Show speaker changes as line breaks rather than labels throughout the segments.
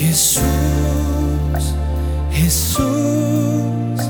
Jesús, Jesús,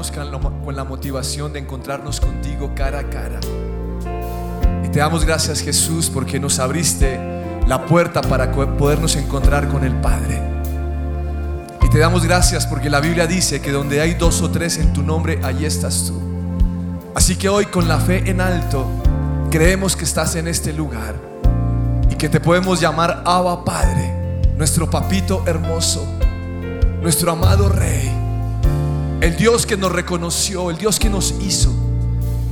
con
la- motivación de encontrarnos contigo cara a cara. Y te damos gracias Jesús porque nos abriste la puerta para podernos encontrar con el Padre. Y te damos gracias porque la Biblia dice que donde hay dos o tres en tu nombre, allí estás tú. Así que hoy con la fe en alto, creemos que estás en este lugar y que te podemos llamar Abba Padre, nuestro papito hermoso, nuestro amado Rey, el Dios que nos reconoció, el Dios que nos hizo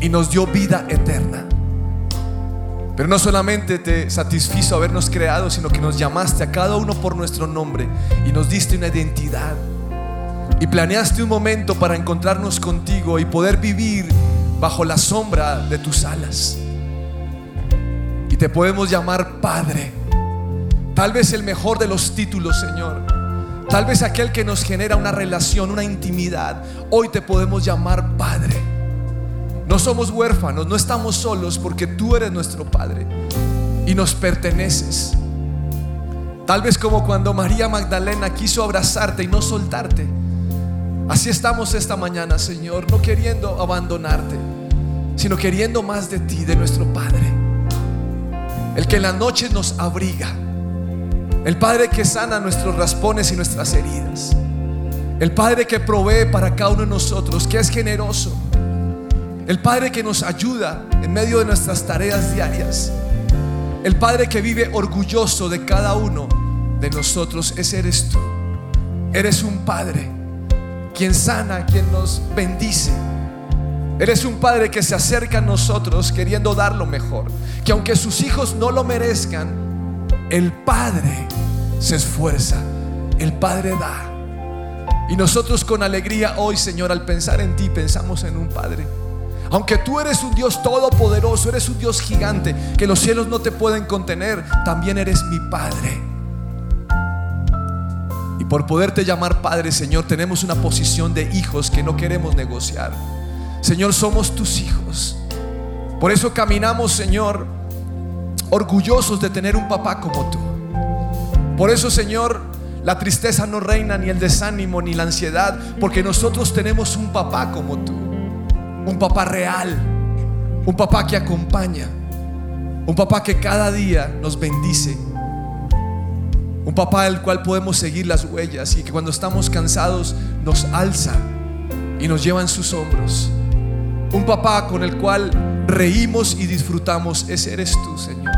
y nos dio vida eterna. Pero no solamente te satisfizo habernos creado, sino que nos llamaste a cada uno por nuestro nombre y nos diste una identidad. Y planeaste un momento para encontrarnos contigo y poder vivir bajo la sombra de tus alas. Y te podemos llamar Padre. Tal vez el mejor de los títulos, Señor. Tal vez aquel que nos genera una relación, una intimidad. Hoy te podemos llamar Padre. No somos huérfanos, no estamos solos porque tú eres nuestro Padre y nos perteneces. Tal vez como cuando María Magdalena quiso abrazarte y no soltarte. Así estamos esta mañana, Señor, no queriendo abandonarte, sino queriendo más de ti, de nuestro Padre. El que en la noche nos abriga. El Padre que sana nuestros raspones y nuestras heridas. El Padre que provee para cada uno de nosotros, que es generoso. El Padre que nos ayuda en medio de nuestras tareas diarias. El Padre que vive orgulloso de cada uno de nosotros. Ese eres tú. Eres un Padre quien sana, quien nos bendice. Eres un Padre que se acerca a nosotros queriendo dar lo mejor. Que aunque sus hijos no lo merezcan, el Padre se esfuerza. El Padre da. Y nosotros con alegría hoy, Señor, al pensar en ti, pensamos en un Padre. Aunque tú eres un Dios todopoderoso, eres un Dios gigante, que los cielos no te pueden contener, también eres mi Padre. Y por poderte llamar Padre, Señor, tenemos una posición de hijos que no queremos negociar. Señor, somos tus hijos. Por eso caminamos, Señor, orgullosos de tener un papá como tú. Por eso, Señor, la tristeza no reina, ni el desánimo, ni la ansiedad, porque nosotros tenemos un papá como tú un papá real, un papá que acompaña, un papá que cada día nos bendice, un papá al cual podemos seguir las huellas y que cuando estamos cansados nos alza y nos lleva en sus hombros. Un papá con el cual reímos y disfrutamos. Ese eres tú, Señor.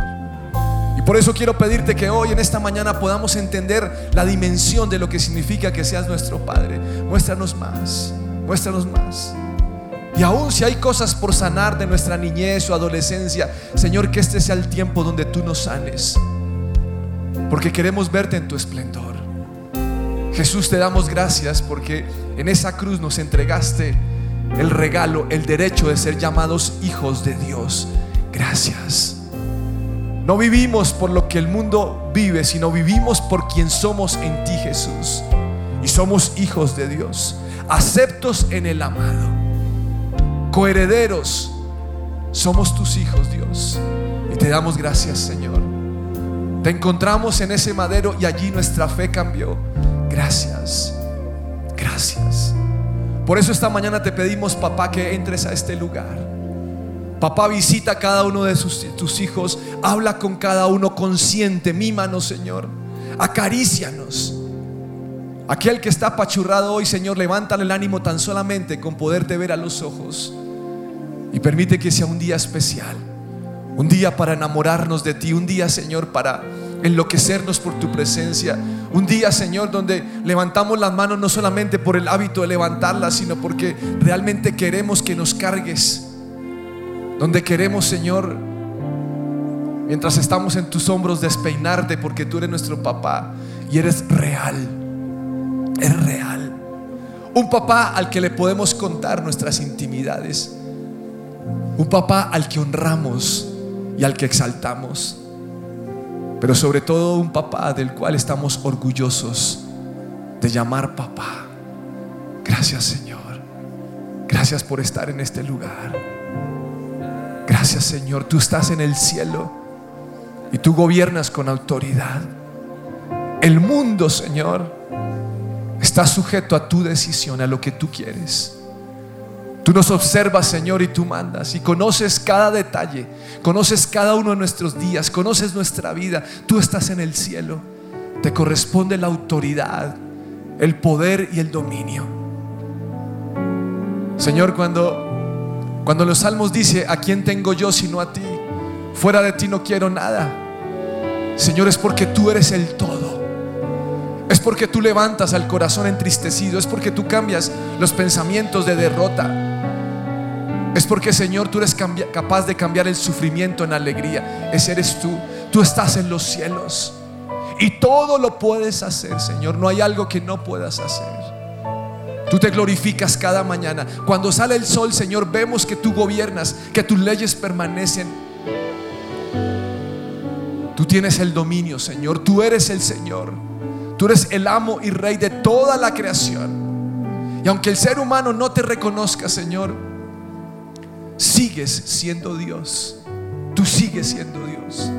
Y por eso quiero pedirte que hoy, en esta mañana, podamos entender la dimensión de lo que significa que seas nuestro Padre. Muéstranos más, muéstranos más. Y aún si hay cosas por sanar de nuestra niñez o adolescencia, Señor, que este sea el tiempo donde tú nos sanes. Porque queremos verte en tu esplendor. Jesús, te damos gracias porque en esa cruz nos entregaste el regalo, el derecho de ser llamados hijos de Dios. Gracias. No vivimos por lo que el mundo vive, sino vivimos por quien somos en ti, Jesús. Y somos hijos de Dios, aceptos en el amado coherederos. Somos tus hijos, Dios. Y te damos gracias, Señor. Te encontramos en ese madero y allí nuestra fe cambió. Gracias. Gracias. Por eso esta mañana te pedimos, papá, que entres a este lugar. Papá, visita a cada uno de tus hijos. Habla con cada uno consciente. Mímanos, Señor. Acarícianos. Aquel que está apachurrado hoy, Señor, levántale el ánimo tan solamente con poderte ver a los ojos. Y permite que sea un día especial. Un día para enamorarnos de ti. Un día, Señor, para enloquecernos por tu presencia. Un día, Señor, donde levantamos las manos no solamente por el hábito de levantarlas, sino porque realmente queremos que nos cargues. Donde queremos, Señor, mientras estamos en tus hombros, despeinarte porque tú eres nuestro papá y eres real es real. Un papá al que le podemos contar nuestras intimidades. Un papá al que honramos y al que exaltamos. Pero sobre todo un papá del cual estamos orgullosos de llamar papá. Gracias Señor. Gracias por estar en este lugar. Gracias Señor. Tú estás en el cielo y tú gobiernas con autoridad. El mundo, Señor, está sujeto a tu decisión, a lo que tú quieres. Tú nos observas, Señor, y tú mandas. Y conoces cada detalle, conoces cada uno de nuestros días, conoces nuestra vida. Tú estás en el cielo. Te corresponde la autoridad, el poder y el dominio. Señor, cuando, cuando los salmos dice, ¿a quién tengo yo sino a ti? Fuera de ti no quiero nada. Señor, es porque tú eres el todo. Es porque tú levantas al corazón entristecido. Es porque tú cambias los pensamientos de derrota. Es porque, Señor, tú eres capaz de cambiar el sufrimiento en alegría. Ese eres tú. Tú estás en los cielos. Y todo lo puedes hacer, Señor. No hay algo que no puedas hacer. Tú te glorificas cada mañana. Cuando sale el sol, Señor, vemos que tú gobiernas, que tus leyes permanecen. Tú tienes el dominio, Señor. Tú eres el Señor. Tú eres el amo y rey de toda la creación. Y aunque el ser humano no te reconozca, Señor, sigues siendo Dios. Tú sigues siendo Dios.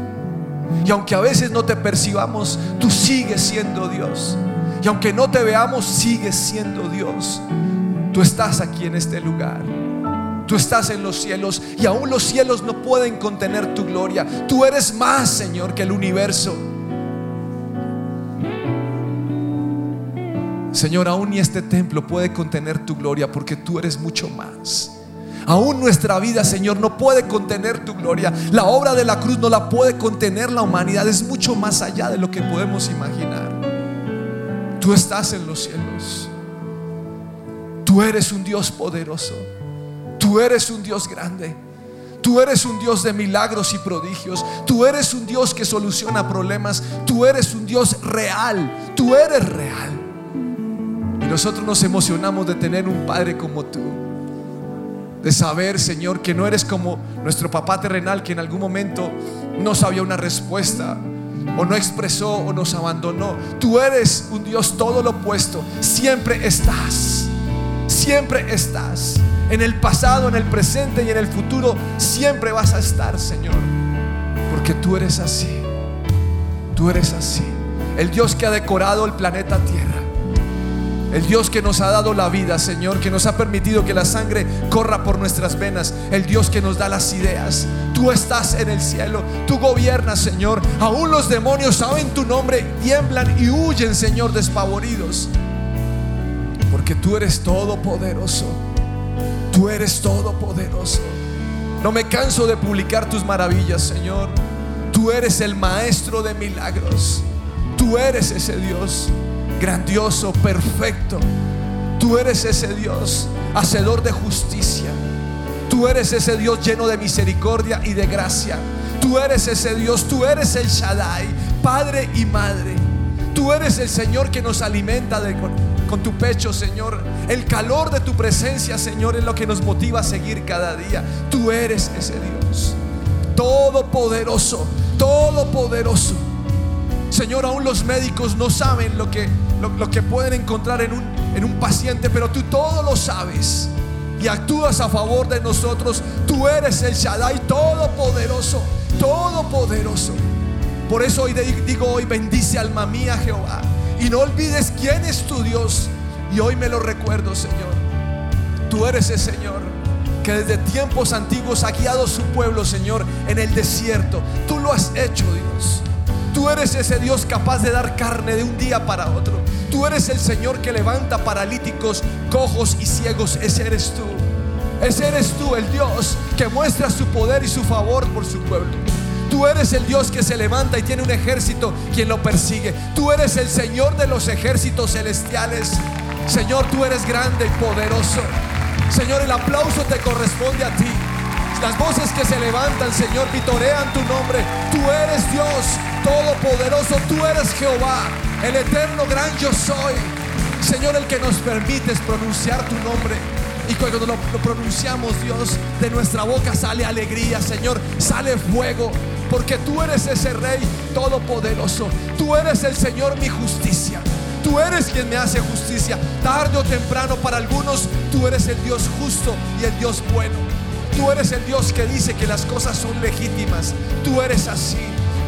Y aunque a veces no te percibamos, tú sigues siendo Dios. Y aunque no te veamos, sigues siendo Dios. Tú estás aquí en este lugar. Tú estás en los cielos y aún los cielos no pueden contener tu gloria. Tú eres más, Señor, que el universo. Señor, aún ni este templo puede contener tu gloria porque tú eres mucho más. Aún nuestra vida, Señor, no puede contener tu gloria. La obra de la cruz no la puede contener la humanidad. Es mucho más allá de lo que podemos imaginar. Tú estás en los cielos. Tú eres un Dios poderoso. Tú eres un Dios grande. Tú eres un Dios de milagros y prodigios. Tú eres un Dios que soluciona problemas. Tú eres un Dios real. Tú eres real nosotros nos emocionamos de tener un Padre como tú. De saber, Señor, que no eres como nuestro papá terrenal que en algún momento no sabía una respuesta o no expresó o nos abandonó. Tú eres un Dios todo lo opuesto. Siempre estás. Siempre estás. En el pasado, en el presente y en el futuro siempre vas a estar, Señor. Porque tú eres así. Tú eres así. El Dios que ha decorado el planeta Tierra. El Dios que nos ha dado la vida, Señor, que nos ha permitido que la sangre corra por nuestras venas. El Dios que nos da las ideas. Tú estás en el cielo, tú gobiernas, Señor. Aún los demonios saben tu nombre, tiemblan y huyen, Señor, despavoridos. Porque tú eres todopoderoso. Tú eres todopoderoso. No me canso de publicar tus maravillas, Señor. Tú eres el maestro de milagros. Tú eres ese Dios grandioso, perfecto. Tú eres ese Dios, hacedor de justicia. Tú eres ese Dios lleno de misericordia y de gracia. Tú eres ese Dios, tú eres el Shaddai, Padre y Madre. Tú eres el Señor que nos alimenta con, con tu pecho, Señor. El calor de tu presencia, Señor, es lo que nos motiva a seguir cada día. Tú eres ese Dios. Todopoderoso, todopoderoso. Señor, aún los médicos no saben lo que, lo, que pueden encontrar en un, en un paciente, pero tú todo lo sabes y actúas a favor de nosotros. Tú eres el Shaddai todopoderoso, todopoderoso. Por eso hoy digo hoy, bendice alma mía Jehová. Y no olvides quién es tu Dios. Y hoy me lo recuerdo, Señor. Tú eres el Señor que desde tiempos antiguos ha guiado su pueblo, Señor, en el desierto. Tú lo has hecho, Dios. Tú eres ese Dios capaz de dar carne de un día para otro. Tú eres el Señor que levanta paralíticos, cojos y ciegos. Ese eres tú. Ese eres tú, el Dios que muestra su poder y su favor por su pueblo. Tú eres el Dios que se levanta y tiene un ejército quien lo persigue. Tú eres el Señor de los ejércitos celestiales. Señor, tú eres grande y poderoso. Señor, el aplauso te corresponde a ti. Las voces que se levantan, Señor, vitorean tu nombre. Tú eres Dios todopoderoso. Tú eres Jehová, el eterno gran yo soy. Señor, el que nos permites pronunciar tu nombre. Y cuando lo, pronunciamos, Dios, de nuestra boca sale alegría, Señor, sale fuego. Porque tú eres ese Rey todopoderoso. Tú eres el Señor mi justicia. Tú eres quien me hace justicia. Tarde o temprano para algunos, tú eres el Dios justo y el Dios bueno. Tú eres el Dios que dice que las cosas son legítimas. Tú eres así.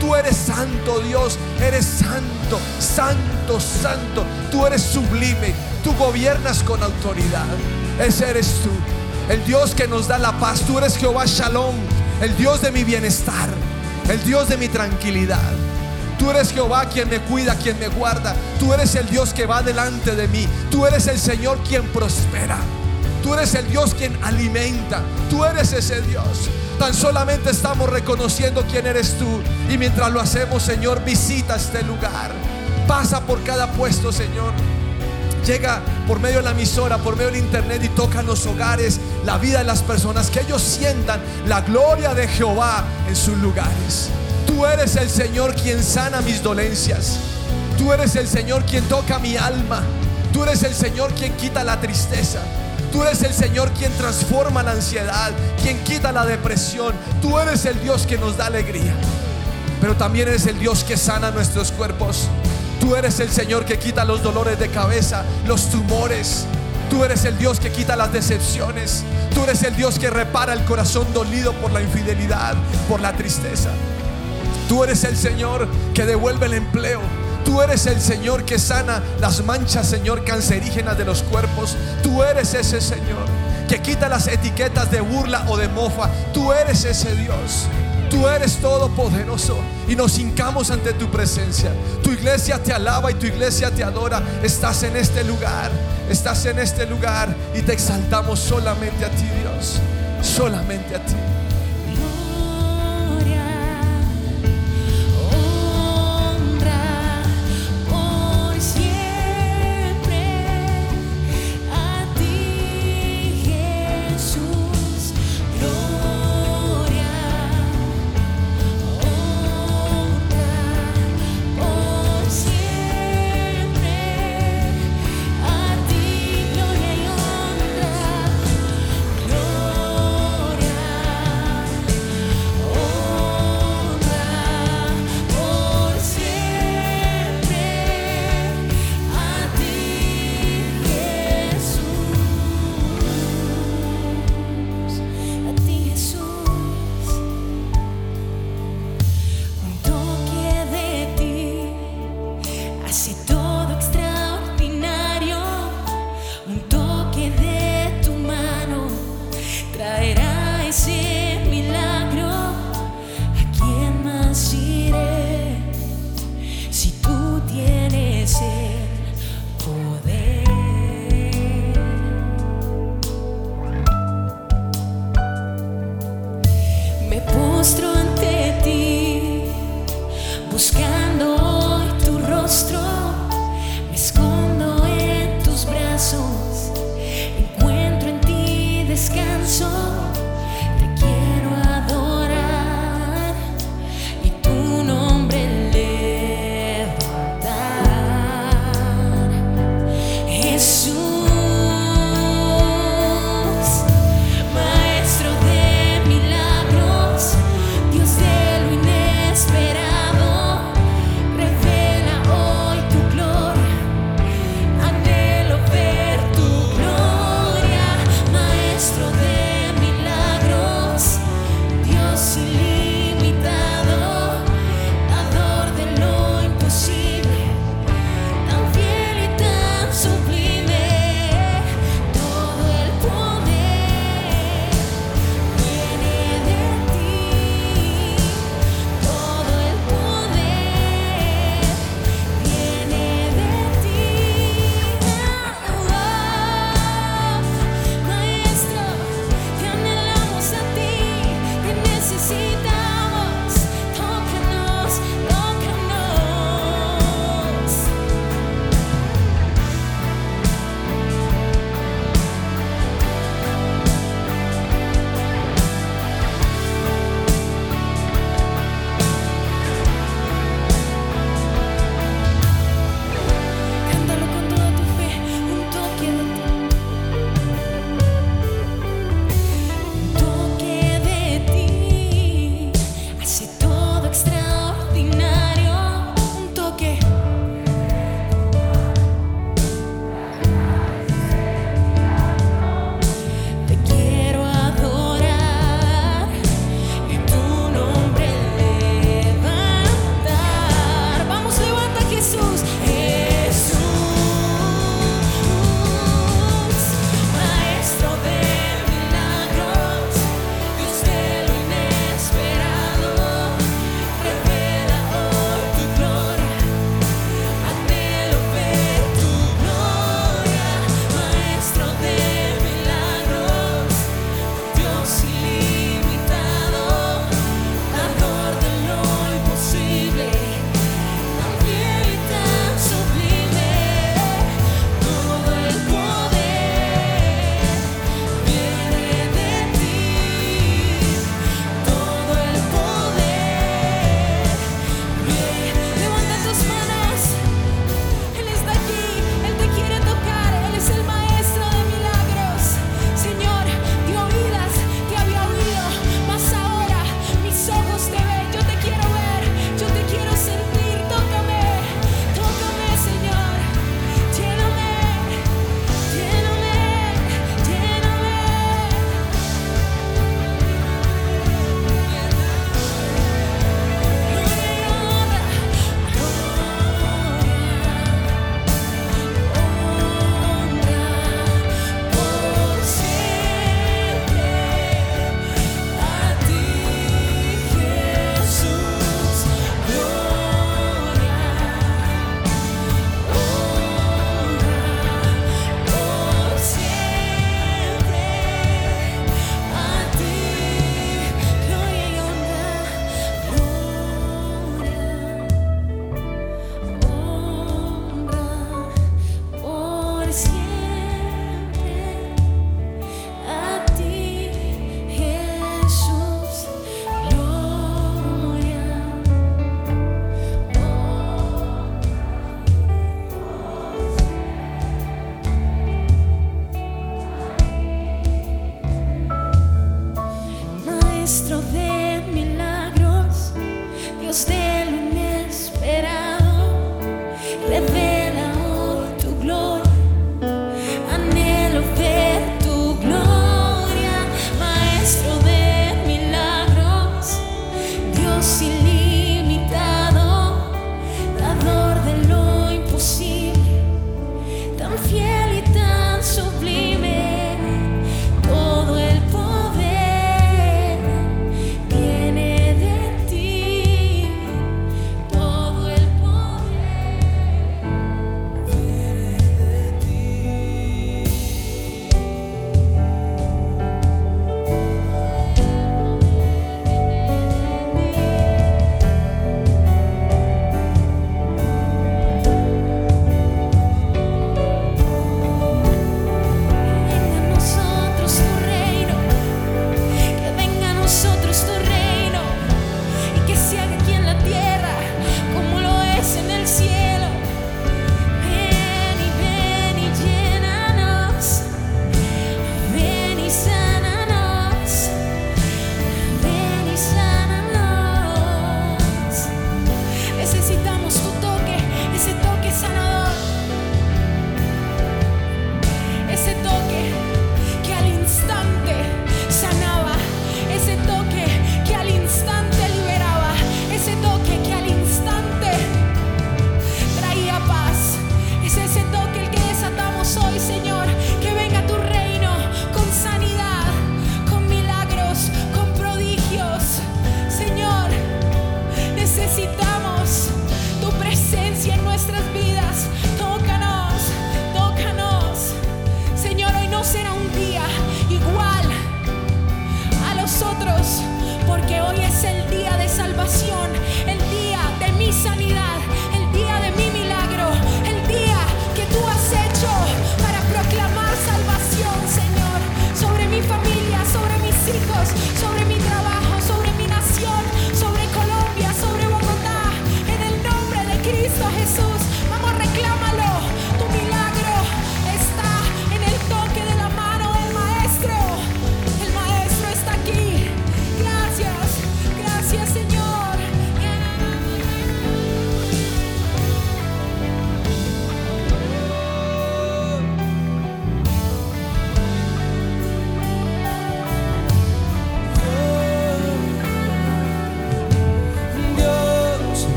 Tú eres santo Dios. Eres santo, santo, santo. Tú eres sublime. Tú gobiernas con autoridad. Ese eres tú. El Dios que nos da la paz. Tú eres Jehová Shalom. El Dios de mi bienestar. El Dios de mi tranquilidad. Tú eres Jehová quien me cuida, quien me guarda. Tú eres el Dios que va delante de mí. Tú eres el Señor quien prospera. Tú eres el Dios quien alimenta. Tú eres ese Dios. Tan solamente estamos reconociendo quién eres tú. Y mientras lo hacemos, Señor, visita este lugar. Pasa por cada puesto, Señor. Llega por medio de la emisora, por medio del internet y toca los hogares la vida de las personas. Que ellos sientan la gloria de Jehová en sus lugares. Tú eres el Señor quien sana mis dolencias. Tú eres el Señor quien toca mi alma. Tú eres el Señor quien quita la tristeza. Tú eres el Señor quien transforma la ansiedad, quien quita la depresión. Tú eres el Dios que nos da alegría. Pero también eres el Dios que sana nuestros cuerpos. Tú eres el Señor que quita los dolores de cabeza, los tumores. Tú eres el Dios que quita las decepciones. Tú eres el Dios que repara el corazón dolido por la infidelidad, por la tristeza. Tú eres el Señor que devuelve el empleo. Tú eres el Señor que sana las manchas, Señor, cancerígenas de los cuerpos. Tú eres ese Señor que quita las etiquetas de burla o de mofa. Tú eres ese Dios. Tú eres todopoderoso y nos hincamos ante tu presencia. Tu iglesia te alaba y tu iglesia te adora. Estás en este lugar, estás en este lugar y te exaltamos solamente a ti, Dios. Solamente a ti.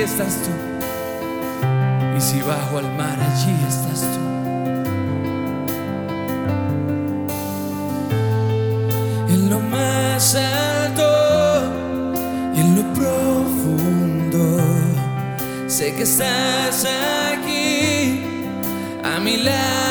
Allí estás tú. Y si bajo al mar, allí estás tú. En lo más alto y en lo profundo, sé que estás aquí a mi lado.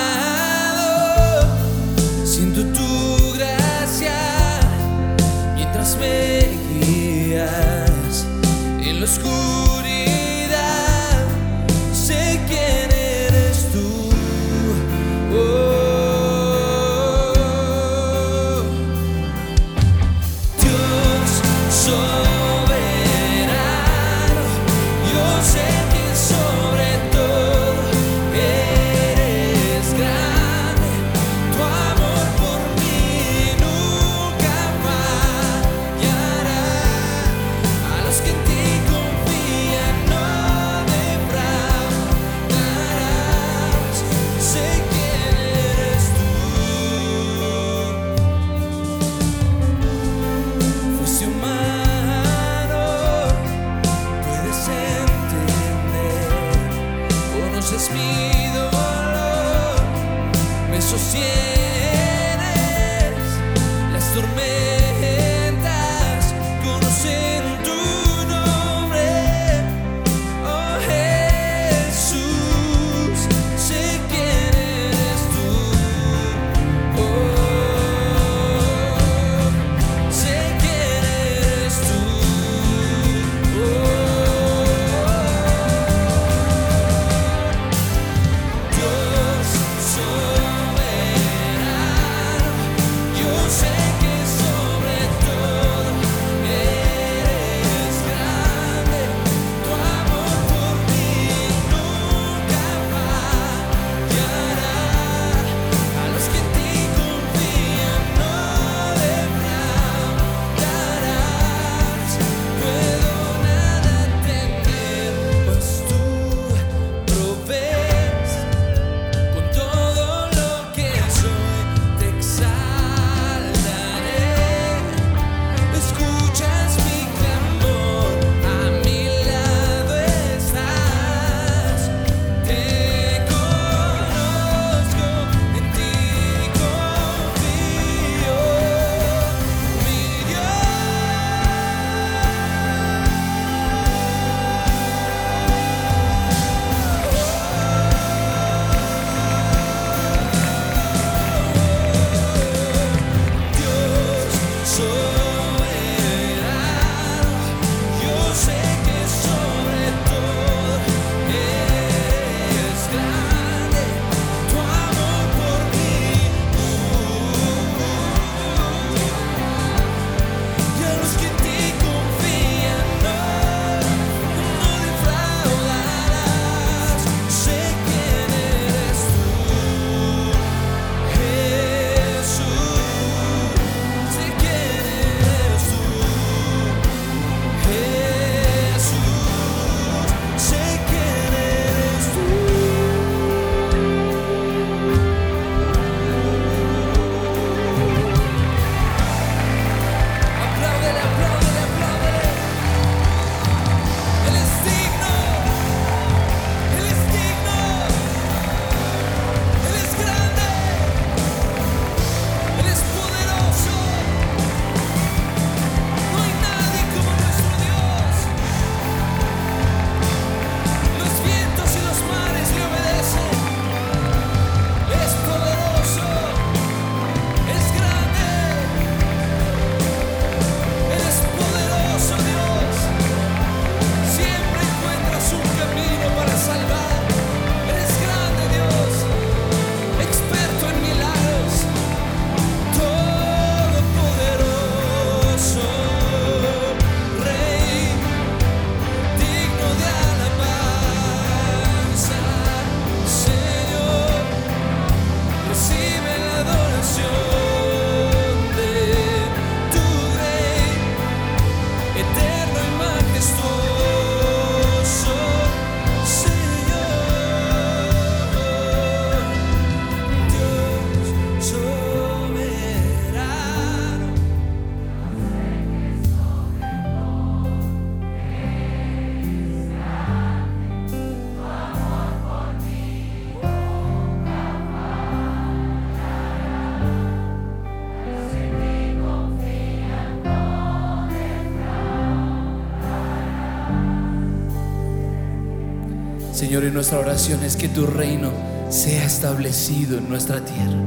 Señor, y nuestra oración es que tu reino sea establecido en nuestra tierra.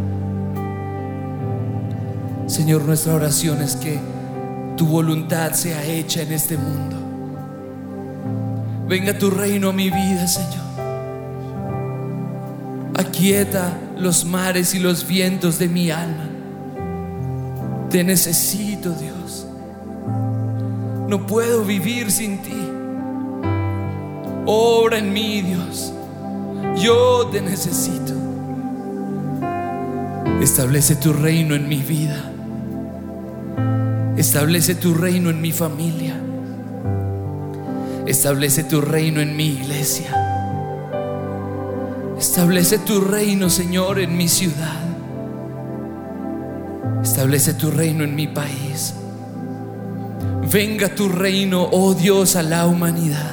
Señor, nuestra oración es que tu voluntad sea hecha en este mundo. Venga tu reino a mi vida, Señor. Aquieta los mares y los vientos de mi alma. Te necesito, Dios. No puedo vivir sin ti. Obra en mí, Dios. Yo te necesito. Establece tu reino en mi vida. Establece tu reino en mi familia. Establece tu reino en mi iglesia. Establece tu reino, Señor, en mi ciudad. Establece tu reino en mi país. Venga tu reino, oh Dios, a la humanidad.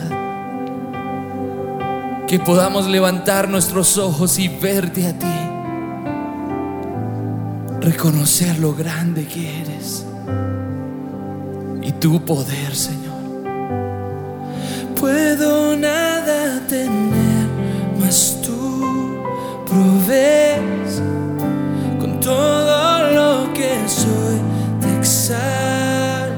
Que podamos levantar nuestros ojos y verte a ti. Reconocer lo grande que eres. Y tu poder, Señor. Puedo nada tener, mas tú provees con todo lo que soy. Te exaltaré.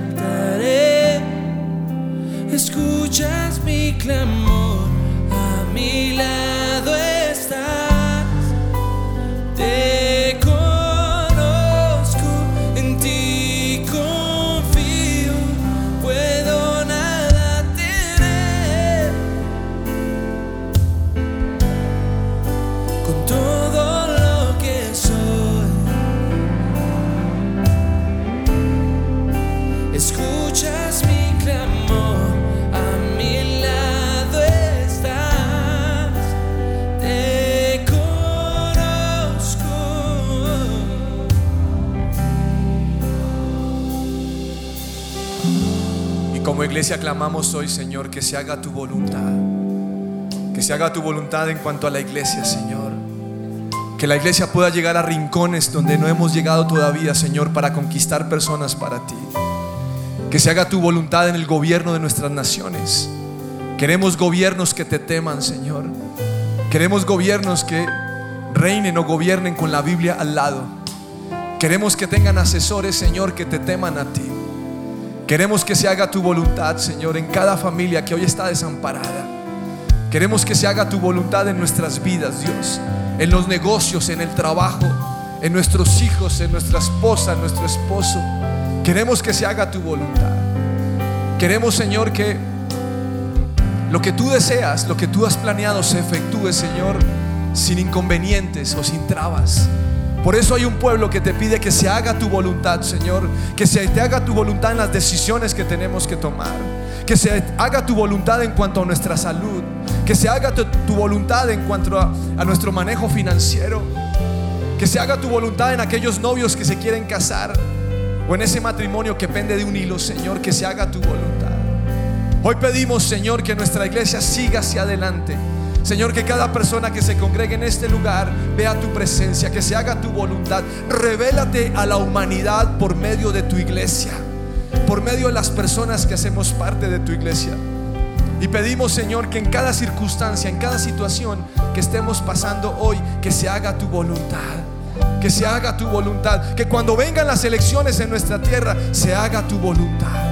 Escuchas mi clamor, a
iglesia clamamos hoy, Señor, que se haga tu voluntad. Que se haga tu voluntad en cuanto a la iglesia, Señor. Que la iglesia pueda llegar a rincones donde no hemos llegado todavía, Señor, para conquistar personas para ti. Que se haga tu voluntad en el gobierno de nuestras naciones. Queremos gobiernos que te teman, Señor. Queremos gobiernos que reinen o gobiernen con la Biblia al lado. Queremos que tengan asesores, Señor, que te teman a ti. Queremos que se haga tu voluntad, Señor, en cada familia que hoy está desamparada. Queremos que se haga tu voluntad en nuestras vidas, Dios. En los negocios, en el trabajo, en nuestros hijos, en nuestra esposa, en nuestro esposo. Queremos que se haga tu voluntad. Queremos, Señor, que lo que tú deseas, lo que tú has planeado se efectúe, Señor, sin inconvenientes o sin trabas. Por eso hay un pueblo que te pide que se haga tu voluntad, Señor. Que se te haga tu voluntad en las decisiones que tenemos que tomar. Que se haga tu voluntad en cuanto a nuestra salud. Que se haga tu, voluntad en cuanto a, a nuestro manejo financiero. Que se haga tu voluntad en aquellos novios que se quieren casar. O en ese matrimonio que pende de un hilo, Señor. Que se haga tu voluntad. Hoy pedimos, Señor, que nuestra iglesia siga hacia adelante. Señor, que cada persona que se congregue en este lugar vea tu presencia, que se haga tu voluntad. Revélate a la humanidad por medio de tu iglesia, por medio de las personas que hacemos parte de tu iglesia. Y pedimos, Señor, que en cada circunstancia, en cada situación que estemos pasando hoy, que se haga tu voluntad. Que se haga tu voluntad. Que cuando vengan las elecciones en nuestra tierra, se haga tu voluntad.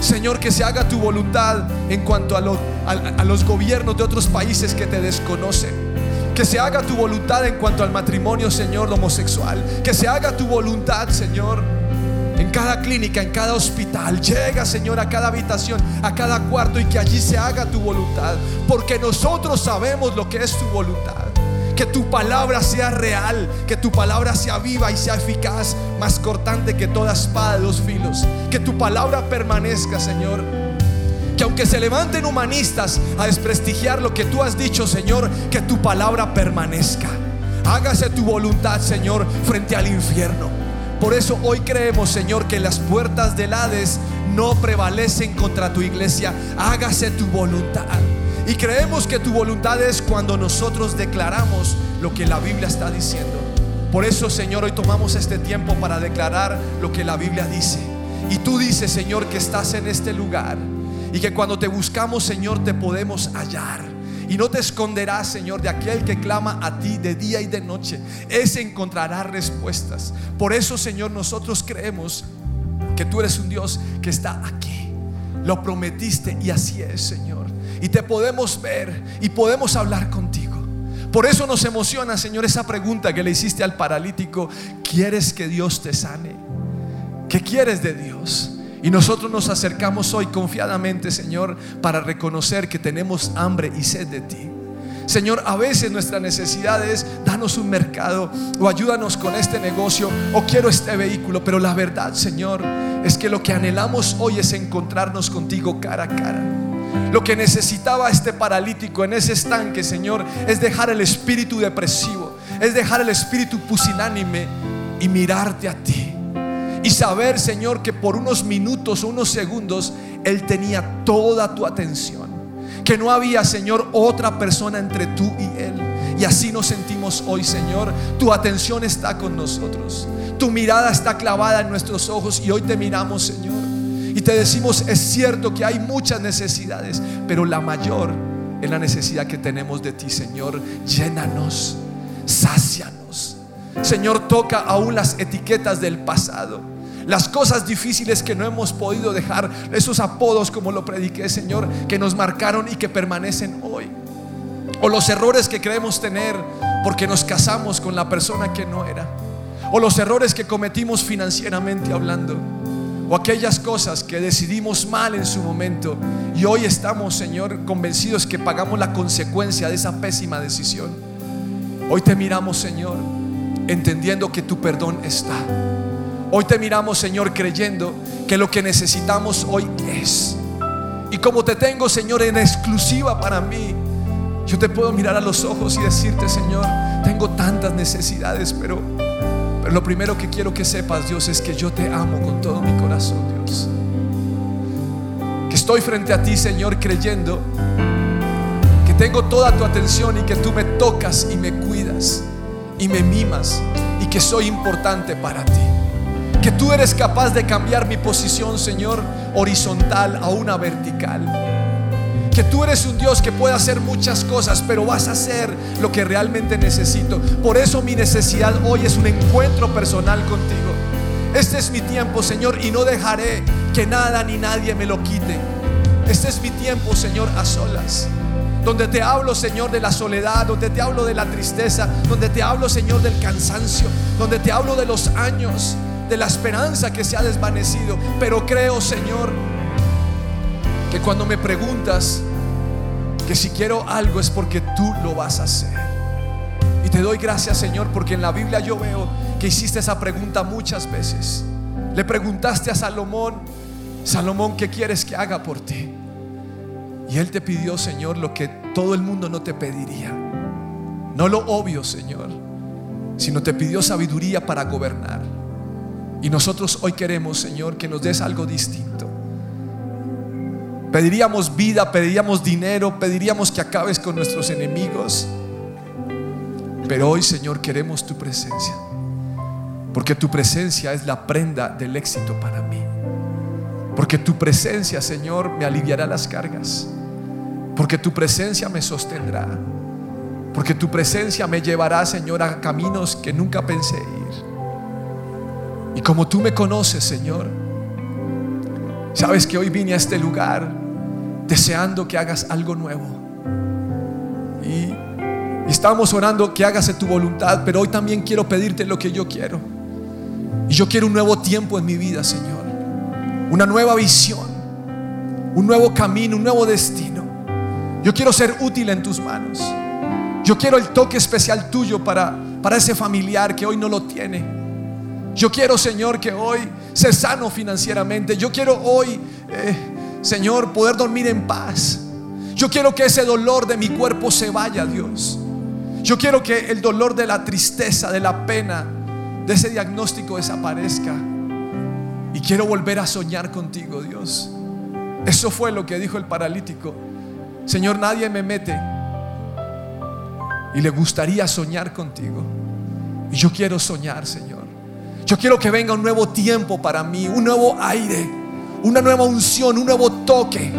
Señor, que se haga tu voluntad en cuanto a, lo- a- a los gobiernos de otros países que te desconocen. Que se haga tu voluntad en cuanto al matrimonio, Señor, homosexual. Que se haga tu voluntad, Señor, en cada clínica, en cada hospital. Llega, Señor, a cada habitación, a cada cuarto y que allí se haga tu voluntad. Porque nosotros sabemos lo que es tu voluntad. Que tu palabra sea real, que tu palabra sea viva y sea eficaz, más cortante que toda espada de dos filos. Que tu palabra permanezca, Señor. Que aunque se levanten humanistas a desprestigiar lo que tú has dicho, Señor, que tu palabra permanezca. Hágase tu voluntad, Señor, frente al infierno. Por eso hoy creemos, Señor, que las puertas del Hades no prevalecen contra tu iglesia. Hágase tu voluntad. Y creemos que tu voluntad es cuando nosotros declaramos lo que la Biblia está diciendo. Por eso, Señor, hoy tomamos este tiempo para declarar lo que la Biblia dice. Y tú dices, Señor, que estás en este lugar y que cuando te buscamos, Señor, te podemos hallar. y no te esconderás, Señor, de aquel que clama a ti de día y de noche. Ese encontrará respuestas. Por eso, Señor, nosotros creemos que tú eres un Dios que está aquí. Lo prometiste y así es, Señor. Y te podemos ver y podemos hablar contigo. Por eso nos emociona, Señor, esa pregunta que le hiciste al paralítico. ¿Quieres que Dios te sane? ¿Qué quieres de Dios? Y nosotros nos acercamos hoy confiadamente, Señor, para reconocer que tenemos hambre y sed de ti. Señor, a veces nuestra necesidad es danos un mercado o ayúdanos con este negocio o quiero este vehículo, pero la verdad, Señor, es que lo que anhelamos hoy es encontrarnos contigo cara a cara. Lo que necesitaba este paralítico en ese estanque, Señor, es dejar el espíritu depresivo, es dejar el espíritu pusilánime y mirarte a ti y saber, Señor, que por unos minutos o unos segundos Él tenía toda tu atención. Que no había, Señor, otra persona entre tú y Él. Y así nos sentimos hoy, Señor. Tu atención está con nosotros. Tu mirada está clavada en nuestros ojos y hoy te miramos, Señor. Y te decimos, es cierto que hay muchas necesidades, pero la mayor es la necesidad que tenemos de ti, Señor. Llénanos, sácianos. Señor, toca aún las etiquetas del pasado las cosas difíciles que no hemos podido dejar, esos apodos como lo prediqué, Señor, que nos marcaron y que permanecen hoy. O los errores que creemos tener porque nos casamos con la persona que no era. O los errores que cometimos financieramente hablando. Aquellas cosas que decidimos mal en su momento. Y hoy estamos, Señor, convencidos que pagamos la consecuencia de esa pésima decisión. Hoy te miramos, Señor, entendiendo que tu perdón está Hoy te miramos, Señor, creyendo que lo que necesitamos hoy es. Y como te tengo, Señor, en exclusiva para mí, yo te puedo mirar a los ojos y decirte, Señor, tengo tantas necesidades, pero, lo primero que quiero que sepas, Dios, es que yo te amo con todo mi corazón, Dios. Que estoy frente a ti, Señor, creyendo que tengo toda tu atención y que tú me tocas y me cuidas y me mimas y que soy importante para ti que tú eres capaz de cambiar mi posición, Señor, horizontal a una vertical. Que tú eres un Dios que puede hacer muchas cosas, pero vas a hacer lo que realmente necesito. Por eso mi necesidad hoy es un encuentro personal contigo. Este es mi tiempo, Señor, y no dejaré que nada ni nadie me lo quite. Este es mi tiempo, Señor, a solas. Donde te hablo, Señor, de la soledad, donde te hablo de la tristeza, donde te hablo, Señor, del cansancio, donde te hablo de los años, de la esperanza que se ha desvanecido. Pero creo, Señor, que cuando me preguntas que si quiero algo es porque tú lo vas a hacer. Y te doy gracias, Señor, porque en la Biblia yo veo que hiciste esa pregunta muchas veces. Le preguntaste a Salomón, Salomón, ¿qué quieres que haga por ti? Y él te pidió, Señor, lo que todo el mundo no te pediría. No lo obvio, Señor, sino te pidió sabiduría para gobernar. Y nosotros hoy queremos, Señor, que nos des algo distinto. Pediríamos vida, pediríamos dinero, pediríamos que acabes con nuestros enemigos. Pero hoy, Señor, queremos tu presencia. Porque tu presencia es la prenda del éxito para mí. Porque tu presencia, Señor, me aliviará las cargas. Porque tu presencia me sostendrá. Porque tu presencia me llevará, Señor, a caminos que nunca pensé ir. Y como tú me conoces, Señor, sabes que hoy vine a este lugar deseando que hagas algo nuevo. Y, estamos orando que hagas tu voluntad, pero hoy también quiero pedirte lo que yo quiero. Y yo quiero un nuevo tiempo en mi vida, Señor. Una nueva visión, un nuevo camino, un nuevo destino. Yo quiero ser útil en tus manos. Yo quiero el toque especial tuyo para, para ese familiar que hoy no lo tiene yo quiero, Señor, que hoy ser sano financieramente. Yo quiero hoy, eh, Señor, poder dormir en paz. Yo quiero que ese dolor de mi cuerpo se vaya, Dios. Yo quiero que el dolor de la tristeza, de la pena, de ese diagnóstico desaparezca. Y quiero volver a soñar contigo, Dios. Eso fue lo que dijo el paralítico. Señor, nadie me mete. Y le gustaría soñar contigo. Y yo quiero soñar, Señor. Yo quiero que venga un nuevo tiempo para mí, un nuevo aire, una nueva unción, un nuevo toque.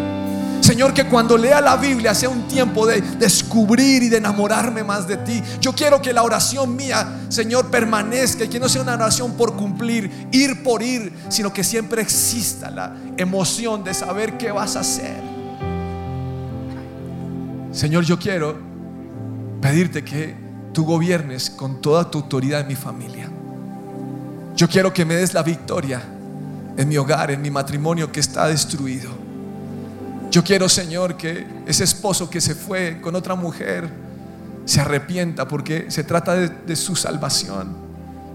Señor, que cuando lea la Biblia sea un tiempo de descubrir y de enamorarme más de ti. Yo quiero que la oración mía, Señor, permanezca y que no sea una oración por cumplir, ir por ir, sino que siempre exista la emoción de saber qué vas a hacer. Señor, yo quiero pedirte que tú gobiernes con toda tu autoridad en mi familia. Yo quiero que me des la victoria en mi hogar, en mi matrimonio que está destruido. Yo quiero, Señor, que ese esposo que se fue con otra mujer se arrepienta porque se trata de, su salvación.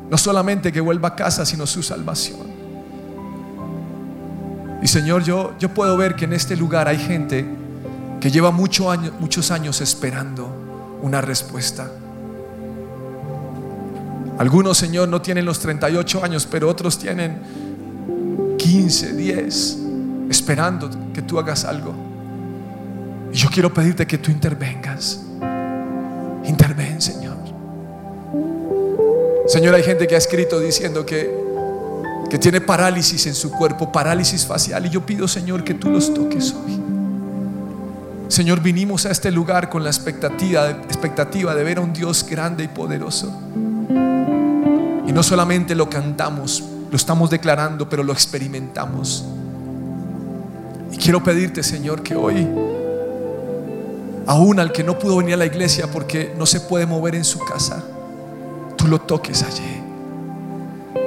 No solamente que vuelva a casa, sino su salvación. Y Señor, yo, yo puedo ver que en este lugar hay gente que lleva muchos años esperando una respuesta. Algunos, Señor, no tienen los 38 años, pero otros tienen 15, 10, esperando que tú hagas algo. Y yo quiero pedirte que tú intervengas. Interven, Señor. Señor, hay gente que ha escrito diciendo que, que tiene parálisis en su cuerpo, parálisis facial. Y yo pido, Señor, que tú los toques hoy. Señor, vinimos a este lugar con la expectativa, expectativa de ver a un Dios grande y poderoso. Y no solamente lo cantamos, lo estamos declarando, pero lo experimentamos. Y quiero pedirte, Señor, que hoy, aún al que no pudo venir a la iglesia porque no se puede mover en su casa, tú lo toques allí.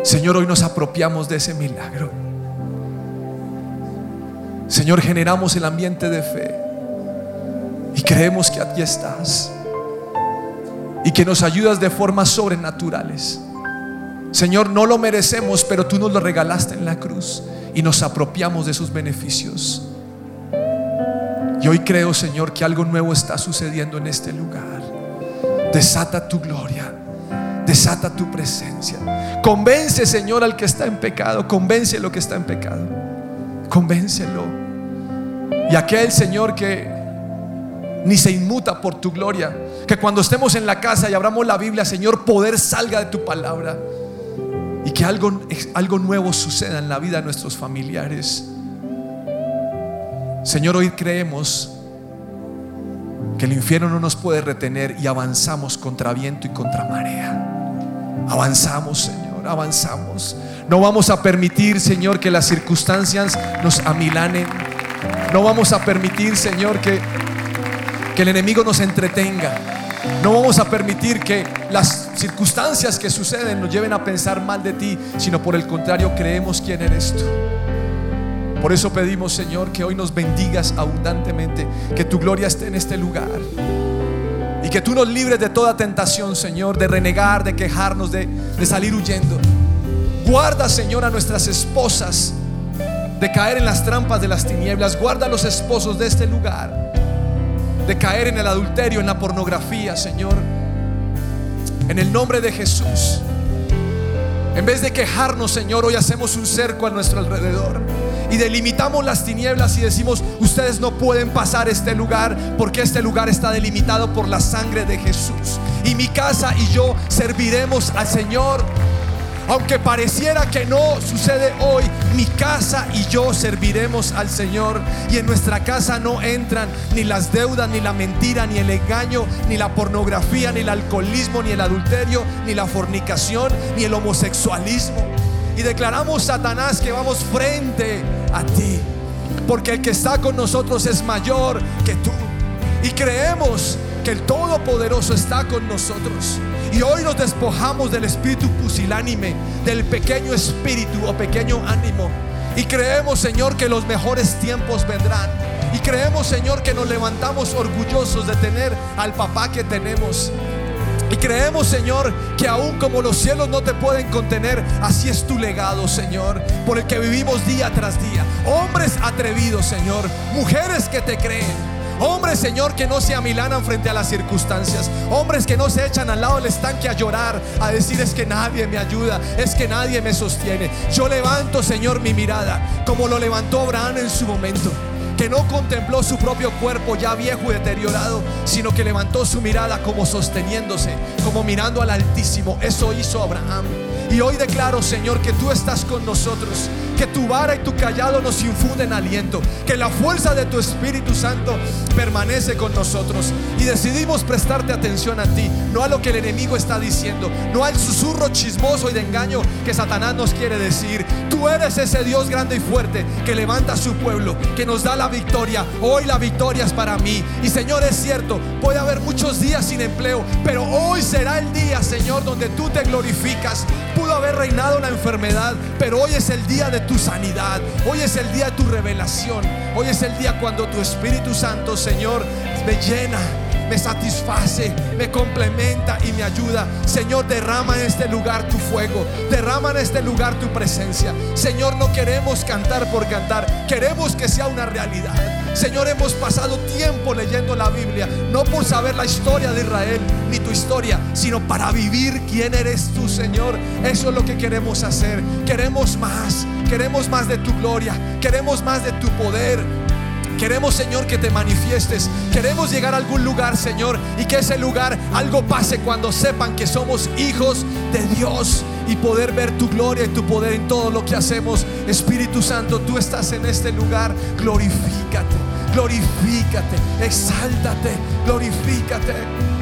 Señor, hoy nos apropiamos de ese milagro. Señor, generamos el ambiente de fe y creemos que aquí estás y que nos ayudas de formas sobrenaturales. Señor, no lo merecemos, pero tú nos lo regalaste en la cruz y nos apropiamos de sus beneficios. Y hoy creo, Señor, que algo nuevo está sucediendo en este lugar. Desata tu gloria, desata tu presencia. Convence, Señor, al que está en pecado. Convence lo que está en pecado. Convéncelo. Y aquel, Señor, que ni se inmuta por tu gloria. Que cuando estemos en la casa y abramos la Biblia, Señor, poder salga de tu palabra que algo, nuevo suceda en la vida de nuestros familiares. Señor, hoy creemos que el infierno no nos puede retener y avanzamos contra viento y contra marea. Avanzamos, Señor, avanzamos. No vamos a permitir, Señor, que las circunstancias nos amilanen. No vamos a permitir, Señor, que, que el enemigo nos entretenga. No vamos a permitir que las circunstancias que suceden nos lleven a pensar mal de ti, sino por el contrario creemos quién eres tú. Por eso pedimos, Señor, que hoy nos bendigas abundantemente, que tu gloria esté en este lugar. Y que tú nos libres de toda tentación, Señor, de renegar, de quejarnos, de, de salir huyendo. Guarda, Señor, a nuestras esposas de caer en las trampas de las tinieblas. Guarda a los esposos de este lugar de caer en el adulterio, en la pornografía, Señor. En el nombre de Jesús. En vez de quejarnos, Señor, hoy hacemos un cerco a nuestro alrededor y delimitamos las tinieblas y decimos, ustedes no pueden pasar este lugar porque este lugar está delimitado por la sangre de Jesús. Y mi casa y yo serviremos al Señor aunque pareciera que no sucede hoy, mi casa y yo serviremos al Señor. Y en nuestra casa no entran ni las deudas, ni la mentira, ni el engaño, ni la pornografía, ni el alcoholismo, ni el adulterio, ni la fornicación, ni el homosexualismo. Y declaramos, Satanás, que vamos frente a ti. Porque el que está con nosotros es mayor que tú. Y creemos que el Todopoderoso está con nosotros. Y hoy nos despojamos del espíritu pusilánime, del pequeño espíritu o pequeño ánimo. Y creemos, Señor, que los mejores tiempos vendrán. Y creemos, Señor, que nos levantamos orgullosos de tener al papá que tenemos. Y creemos, Señor, que aún como los cielos no te pueden contener, así es tu legado, Señor, por el que vivimos día tras día. Hombres atrevidos, Señor, mujeres que te creen Hombres, Señor, que no se amilanan frente a las circunstancias. Hombres que no se echan al lado del estanque a llorar, a decir es que nadie me ayuda, es que nadie me sostiene. Yo levanto, Señor, mi mirada, como lo levantó Abraham en su momento que no contempló su propio cuerpo ya viejo y deteriorado, sino que levantó su mirada como sosteniéndose, como mirando al Altísimo. Eso hizo Abraham. Y hoy declaro, Señor, que tú estás con nosotros,
que tu vara y tu callado nos infunden aliento, que la fuerza de tu Espíritu Santo permanece con nosotros y decidimos prestarte atención a ti, no a lo que el enemigo está diciendo, no al susurro chismoso y de engaño que Satanás nos quiere decir. Tú eres ese Dios grande y fuerte que levanta a su pueblo, que nos da la victoria. Hoy la victoria es para mí. Y Señor, es cierto, puede haber muchos días sin empleo, pero hoy será el día, Señor, donde tú te glorificas. Pudo haber reinado la enfermedad, pero hoy es el día de tu sanidad. Hoy es el día de tu revelación. Hoy es el día cuando tu Espíritu Santo, Señor, me llena me satisface, me complementa y me ayuda. Señor, derrama en este lugar tu fuego, derrama en este lugar tu presencia. Señor, no queremos cantar por cantar, queremos que sea una realidad. Señor, hemos pasado tiempo leyendo la Biblia, no por saber la historia de Israel ni tu historia, sino para vivir quién eres tú, Señor. Eso es lo que queremos hacer. Queremos más, queremos más de tu gloria, queremos más de tu poder. Queremos, Señor, que te manifiestes. Queremos llegar a algún lugar, Señor, y que ese lugar algo pase cuando sepan que somos hijos de Dios y poder ver tu gloria y tu poder en todo lo que hacemos. Espíritu Santo, tú estás en este lugar. Glorifícate, glorifícate, exáltate, glorifícate.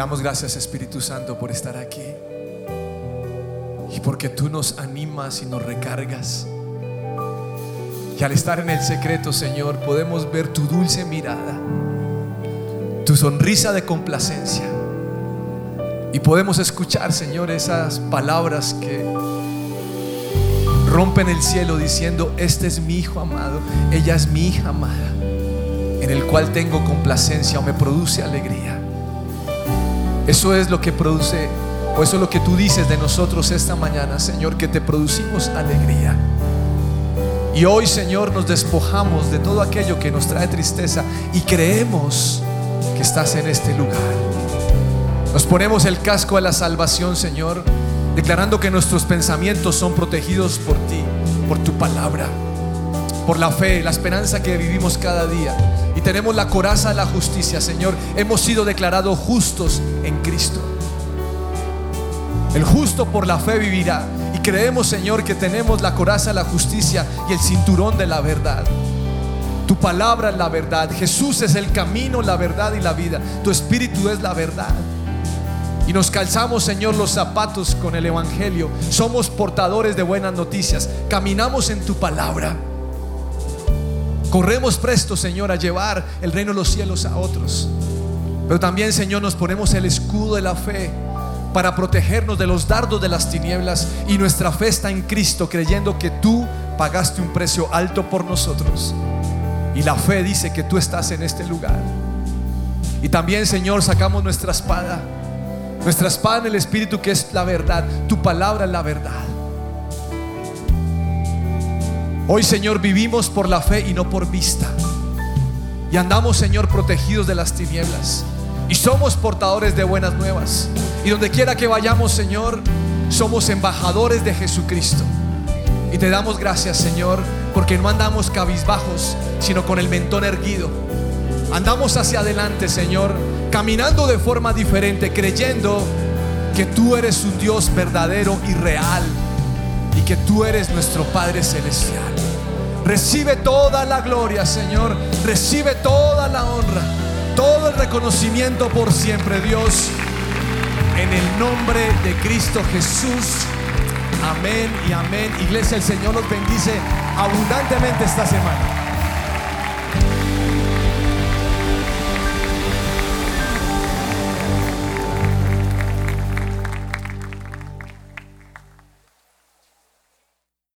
Damos gracias Espíritu Santo por estar aquí. Y porque tú nos animas y nos recargas. Y al estar en el secreto, Señor, podemos ver tu dulce mirada, tu sonrisa de complacencia. Y podemos escuchar, Señor, esas palabras que rompen el cielo diciendo, este es mi hijo amado, ella es mi hija amada, en el cual tengo complacencia o me produce alegría. Eso es lo que produce, o eso es lo que tú dices de nosotros esta mañana, Señor, que te producimos alegría. Y hoy, Señor, nos despojamos de todo aquello que nos trae tristeza y creemos que estás en este lugar. Nos ponemos el casco de la salvación, Señor, declarando que nuestros pensamientos son protegidos por ti, por tu palabra, por la fe, la esperanza que vivimos cada día. Tenemos la coraza de la justicia, Señor. Hemos sido declarados justos en Cristo. El justo por la fe vivirá. Y creemos, Señor, que tenemos la coraza de la justicia y el cinturón de la verdad. Tu palabra es la verdad. Jesús es el camino, la verdad y la vida. Tu espíritu es la verdad. Y nos calzamos, Señor, los zapatos con el Evangelio. Somos portadores de buenas noticias. Caminamos en tu palabra. Corremos presto, Señor, a llevar el reino de los cielos a otros. Pero también, Señor, nos ponemos el escudo de la fe para protegernos de los dardos de las tinieblas. Y nuestra fe está en Cristo, creyendo que tú pagaste un precio alto por nosotros. Y la fe dice que tú estás en este lugar. Y también, Señor, sacamos nuestra espada. Nuestra espada en el Espíritu, que es la verdad. Tu palabra es la verdad. Hoy, Señor, vivimos por la fe y no por vista. Y andamos, Señor, protegidos de las tinieblas. Y somos portadores de buenas nuevas. Y donde quiera que vayamos, Señor, somos embajadores de Jesucristo. Y te damos gracias, Señor, porque no andamos cabizbajos, sino con el mentón erguido. Andamos hacia adelante, Señor, caminando de forma diferente, creyendo que tú eres un Dios verdadero y real que tú eres nuestro Padre Celestial. Recibe toda la gloria, Señor. Recibe toda la honra, todo el reconocimiento por siempre, Dios. En el nombre de Cristo Jesús. Amén y amén. Iglesia, el Señor los bendice abundantemente esta semana.